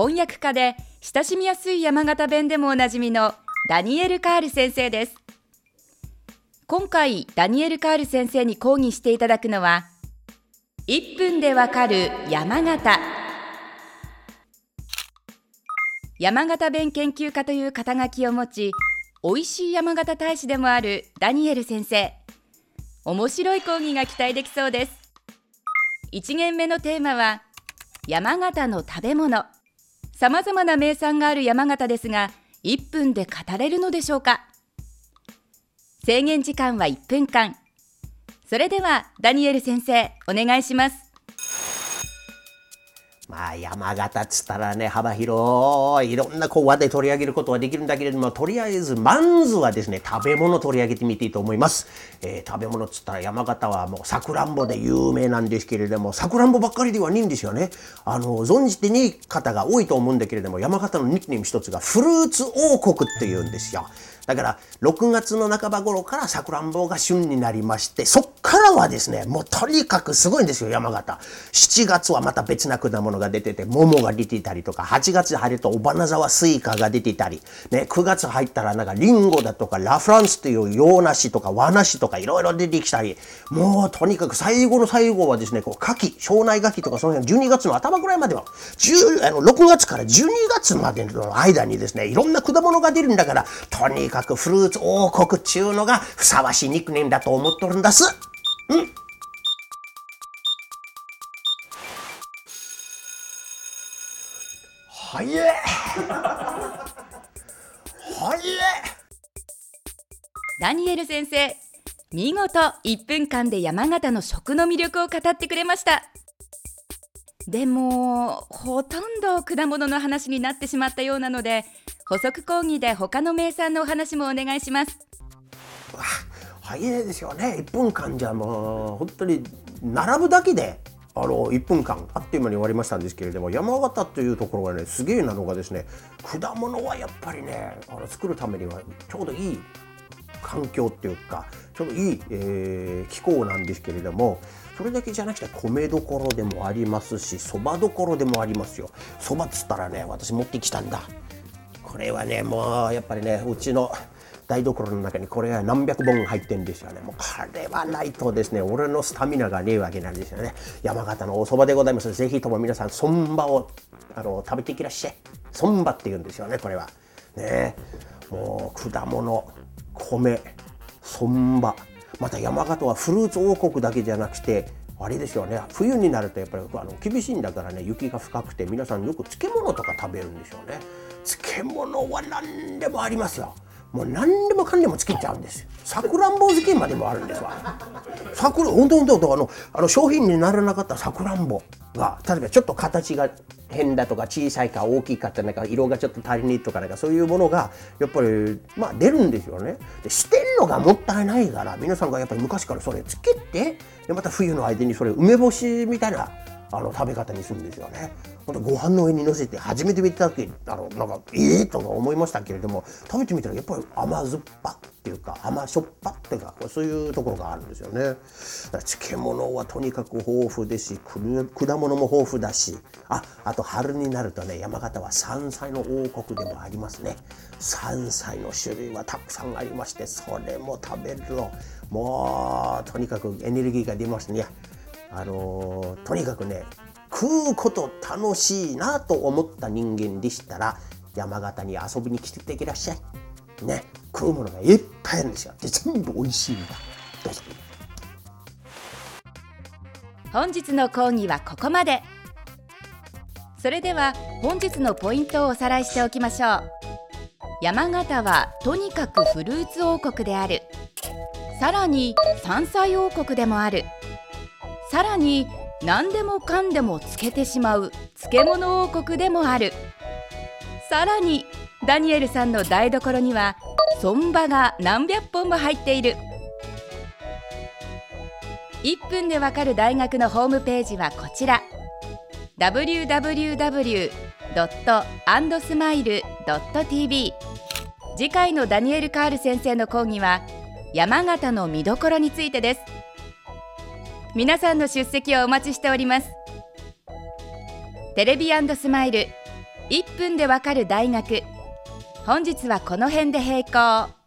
翻訳家で親しみやすい山形弁でもおなじみのダニエル・カール先生です。今回ダニエル・カール先生に講義していただくのは1分でわかる山形。山形弁研究家という肩書きを持ち美味しい山形大使でもあるダニエル先生。面白い講義が期待できそうです。1限目のテーマは山形の食べ物。さまざまな名産がある山形ですが1分で語れるのでしょうか？制限時間は1分間。それではダニエル先生お願いします。まあ山形っつったらね幅広いいろんなこう話題取り上げることはできるんだけれどもとりあえずまずはですね食べ物取り上げてみていいと思います、えー、食べ物っつったら山形はもうさくらんぼで有名なんですけれどもさくらんぼばっかりではないんですよね。あの存じてね方が多いと思うんだけれども山形のニックネーム一つがフルーツ王国っていうんですよ。だから6月の半ば頃からさくらんぼが旬になりましてそっからはですねもうとにかくすごいんですよ山形。7月はまた別な果物が出てて桃が出てたりとか8月入ると尾花沢スイカが出てたり、ね、9月入ったらなんかリンゴだとかラフランスという洋梨とか和梨とかいろいろ出てきたりもうとにかく最後の最後はですねこう牡蠣庄内牡蠣とかその辺12月の頭ぐらいまでは10あの6月から12月までの間にですねいろんな果物が出るんだからとにかくフルーツ王国っちゅうのがふさわしいニックネームだと思っとるんだす。うんはい。えはい。えダニエル先生見事1分間で山形の食の魅力を語ってくれました。でもほとんど果物の話になってしまったようなので補足講義で他の名産のお話もお願いします。早いですよね。1分間じゃもう本当に並ぶだけであの1分間あっという間に終わりましたんですけれども山形というところがねすげえなのがですね果物はやっぱりねあの作るためにはちょうどいい環境っていうかちょうどいい、えー、気候なんですけれどもそれだけじゃなくて米どころでもありますしそばどころでもありますよ。そばっつったらね私持ってきたんだ。これはねもうやっぱりねうちの台所の中にこれが何百本入ってるんですよね。もうこれはないとですね俺のスタミナがねえわけなんですよね。山形のお蕎麦でございます。ぜひとも皆さんそんばをあの食べていきらっしゃい。そんばって言うんですよねこれは。ねもう果物米そんばまた山形はフルーツ王国だけじゃなくてあれですよね。冬になるとやっぱりあの厳しいんだからね雪が深くて皆さんよく漬物とか食べるんでしょうね。漬物は何でもありますよ。もう何でもかんでもつけちゃうんですよ。さくらんぼ漬けまでもあるんですわ。さくら本当本当あのあの商品にならなかったさくらんぼが例えばちょっと形が変だとか小さいか大きいかってなんか色がちょっと足りないとかなんかそういうものがやっぱりまあ出るんですよね。で捨てるのがもったいないから皆さんがやっぱり昔からそれつけてでまた冬の間にそれ梅干しみたいなあの食べ方にするんですよね。ご飯の上にのせて初めて見た時あのなんかええ、とか思いましたけれども食べてみたらやっぱり甘酸っぱっていうか甘しょっぱっていうかそういうところがあるんですよね。漬物はとにかく豊富ですし果物も豊富だしああと春になるとね山形は山菜の王国でもありますね。山菜の種類はたくさんありましてそれも食べるともうとにかくエネルギーが出ますね。あのー、とにかくね食うこと楽しいなと思った人間でしたら山形に遊びに来てていらっしゃい。ね、食うものがいっぱいあるんですよ。で全部美味しいんだ。どうぞ。本日の講義はここまで。それでは本日のポイントをおさらいしておきましょう。山形はとにかくフルーツ王国である。さらに山菜王国でもある。さらに何でもかんでもつけてしまう漬物王国でもある。さらにダニエルさんの台所には損場が何百本も入っている。1分でわかる大学のホームページはこちら。www.andsmile.tv 次回のダニエル・カール先生の講義は山形の見どころについてです。皆さんの出席をお待ちしております。テレビスマイル1分でわかる大学。本日はこの辺で閉校。